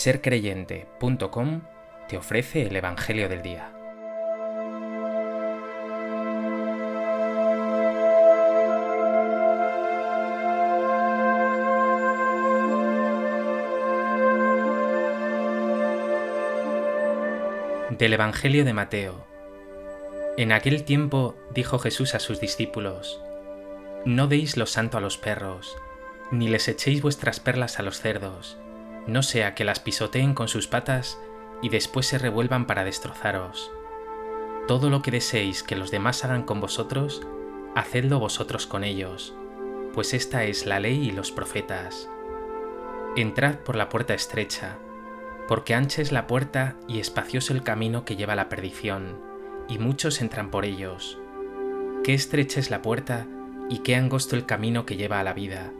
sercreyente.com te ofrece el Evangelio del Día. Del Evangelio de Mateo. En aquel tiempo dijo Jesús a sus discípulos, No deis lo santo a los perros, ni les echéis vuestras perlas a los cerdos, no sea que las pisoteen con sus patas y después se revuelvan para destrozaros. Todo lo que deseéis que los demás hagan con vosotros, hacedlo vosotros con ellos, pues esta es la ley y los profetas. Entrad por la puerta estrecha, porque ancha es la puerta y espacioso el camino que lleva a la perdición, y muchos entran por ellos. Qué estrecha es la puerta y qué angosto el camino que lleva a la vida,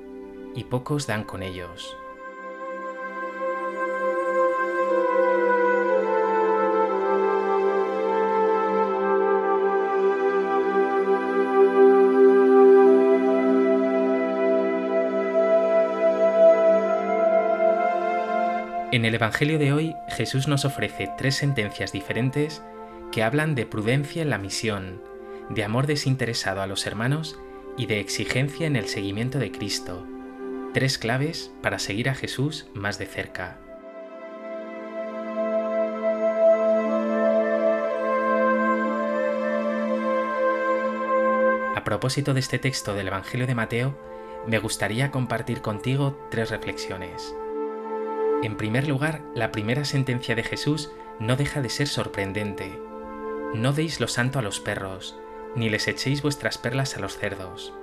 y pocos dan con ellos. En el Evangelio de hoy Jesús nos ofrece tres sentencias diferentes que hablan de prudencia en la misión, de amor desinteresado a los hermanos y de exigencia en el seguimiento de Cristo, tres claves para seguir a Jesús más de cerca. A propósito de este texto del Evangelio de Mateo, me gustaría compartir contigo tres reflexiones. En primer lugar, la primera sentencia de Jesús no deja de ser sorprendente. No deis lo santo a los perros, ni les echéis vuestras perlas a los cerdos.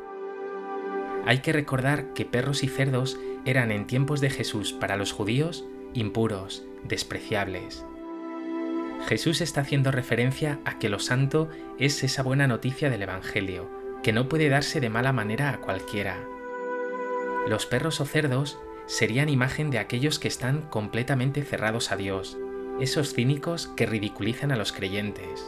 Hay que recordar que perros y cerdos eran en tiempos de Jesús para los judíos impuros, despreciables. Jesús está haciendo referencia a que lo santo es esa buena noticia del Evangelio, que no puede darse de mala manera a cualquiera. Los perros o cerdos serían imagen de aquellos que están completamente cerrados a Dios, esos cínicos que ridiculizan a los creyentes.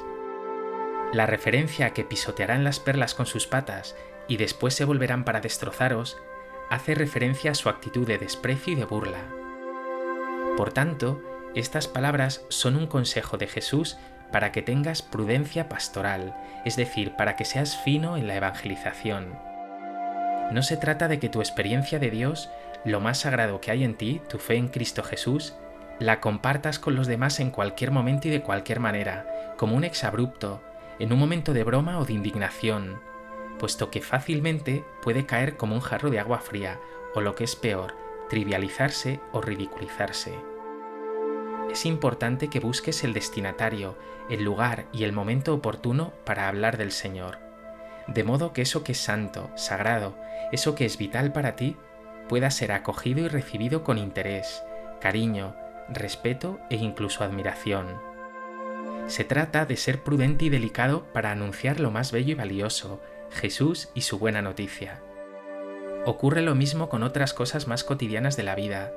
La referencia a que pisotearán las perlas con sus patas y después se volverán para destrozaros hace referencia a su actitud de desprecio y de burla. Por tanto, estas palabras son un consejo de Jesús para que tengas prudencia pastoral, es decir, para que seas fino en la evangelización. No se trata de que tu experiencia de Dios lo más sagrado que hay en ti, tu fe en Cristo Jesús, la compartas con los demás en cualquier momento y de cualquier manera, como un exabrupto, en un momento de broma o de indignación, puesto que fácilmente puede caer como un jarro de agua fría, o lo que es peor, trivializarse o ridiculizarse. Es importante que busques el destinatario, el lugar y el momento oportuno para hablar del Señor, de modo que eso que es santo, sagrado, eso que es vital para ti, pueda ser acogido y recibido con interés, cariño, respeto e incluso admiración. Se trata de ser prudente y delicado para anunciar lo más bello y valioso, Jesús y su buena noticia. Ocurre lo mismo con otras cosas más cotidianas de la vida.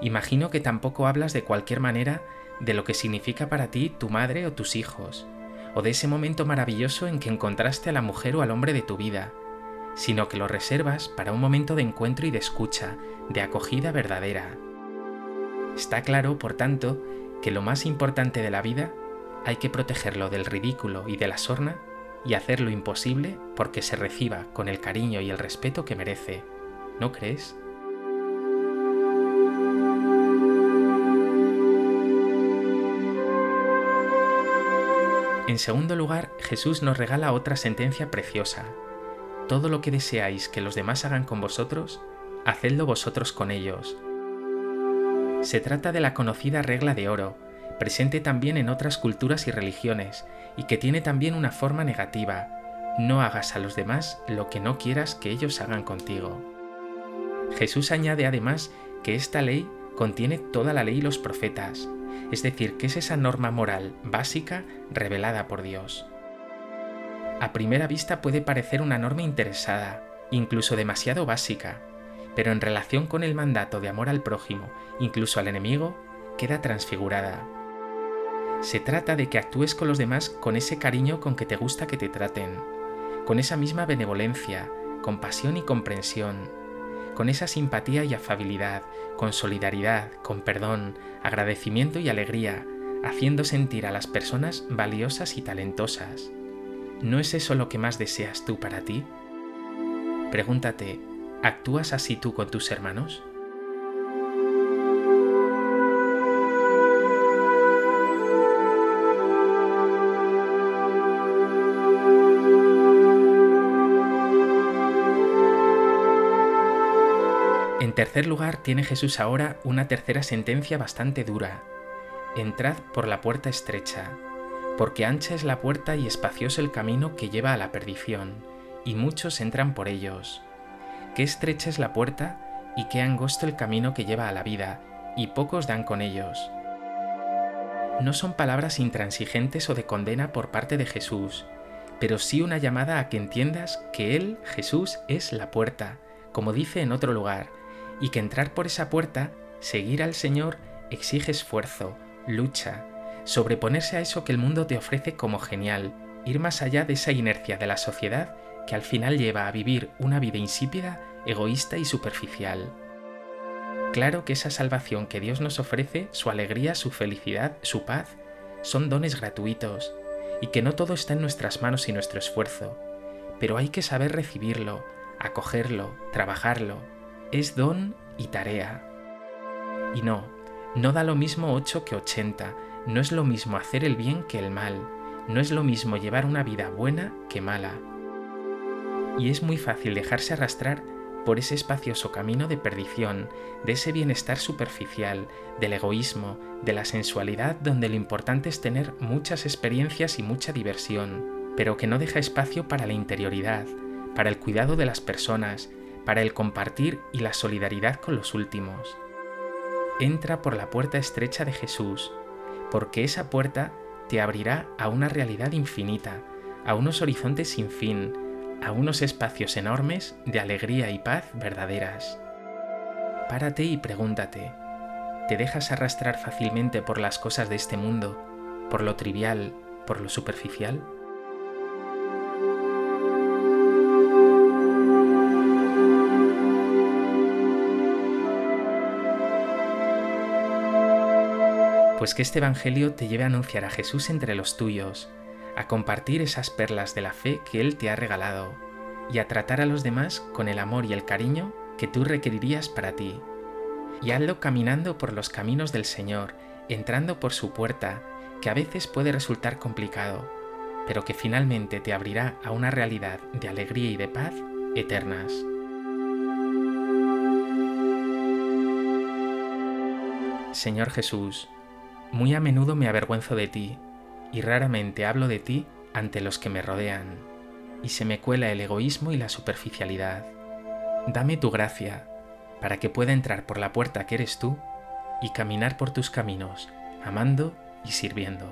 Imagino que tampoco hablas de cualquier manera de lo que significa para ti tu madre o tus hijos, o de ese momento maravilloso en que encontraste a la mujer o al hombre de tu vida, sino que lo reservas para un momento de encuentro y de escucha, de acogida verdadera. Está claro, por tanto, que lo más importante de la vida hay que protegerlo del ridículo y de la sorna y hacer lo imposible porque se reciba con el cariño y el respeto que merece. ¿No crees? En segundo lugar, Jesús nos regala otra sentencia preciosa, todo lo que deseáis que los demás hagan con vosotros, hacedlo vosotros con ellos. Se trata de la conocida regla de oro, presente también en otras culturas y religiones, y que tiene también una forma negativa. No hagas a los demás lo que no quieras que ellos hagan contigo. Jesús añade además que esta ley contiene toda la ley y los profetas, es decir, que es esa norma moral básica revelada por Dios a primera vista puede parecer una norma interesada, incluso demasiado básica, pero en relación con el mandato de amor al prójimo, incluso al enemigo, queda transfigurada. Se trata de que actúes con los demás con ese cariño con que te gusta que te traten, con esa misma benevolencia, compasión y comprensión, con esa simpatía y afabilidad, con solidaridad, con perdón, agradecimiento y alegría, haciendo sentir a las personas valiosas y talentosas. ¿No es eso lo que más deseas tú para ti? Pregúntate, ¿actúas así tú con tus hermanos? En tercer lugar, tiene Jesús ahora una tercera sentencia bastante dura. Entrad por la puerta estrecha, porque ancha es la puerta y espacioso el camino que lleva a la perdición, y muchos entran por ellos. Qué estrecha es la puerta y qué angosto el camino que lleva a la vida, y pocos dan con ellos. No son palabras intransigentes o de condena por parte de Jesús, pero sí una llamada a que entiendas que Él, Jesús, es la puerta, como dice en otro lugar, y que entrar por esa puerta, seguir al Señor, exige esfuerzo, lucha, sobreponerse a eso que el mundo te ofrece como genial, ir más allá de esa inercia de la sociedad que al final lleva a vivir una vida insípida, egoísta y superficial. Claro que esa salvación que Dios nos ofrece, su alegría, su felicidad, su paz, son dones gratuitos, y que no todo está en nuestras manos y nuestro esfuerzo, pero hay que saber recibirlo, acogerlo, trabajarlo, es don y tarea. Y no, no da lo mismo 8 que 80, no es lo mismo hacer el bien que el mal, no es lo mismo llevar una vida buena que mala. Y es muy fácil dejarse arrastrar por ese espacioso camino de perdición, de ese bienestar superficial, del egoísmo, de la sensualidad donde lo importante es tener muchas experiencias y mucha diversión, pero que no deja espacio para la interioridad, para el cuidado de las personas, para el compartir y la solidaridad con los últimos. Entra por la puerta estrecha de Jesús, porque esa puerta te abrirá a una realidad infinita, a unos horizontes sin fin, a unos espacios enormes de alegría y paz verdaderas. Párate y pregúntate, ¿te dejas arrastrar fácilmente por las cosas de este mundo, por lo trivial, por lo superficial? Pues que este Evangelio te lleve a anunciar a Jesús entre los tuyos, a compartir esas perlas de la fe que Él te ha regalado y a tratar a los demás con el amor y el cariño que tú requerirías para ti. Y hazlo caminando por los caminos del Señor, entrando por su puerta, que a veces puede resultar complicado, pero que finalmente te abrirá a una realidad de alegría y de paz eternas. Señor Jesús, muy a menudo me avergüenzo de ti y raramente hablo de ti ante los que me rodean, y se me cuela el egoísmo y la superficialidad. Dame tu gracia para que pueda entrar por la puerta que eres tú y caminar por tus caminos, amando y sirviendo.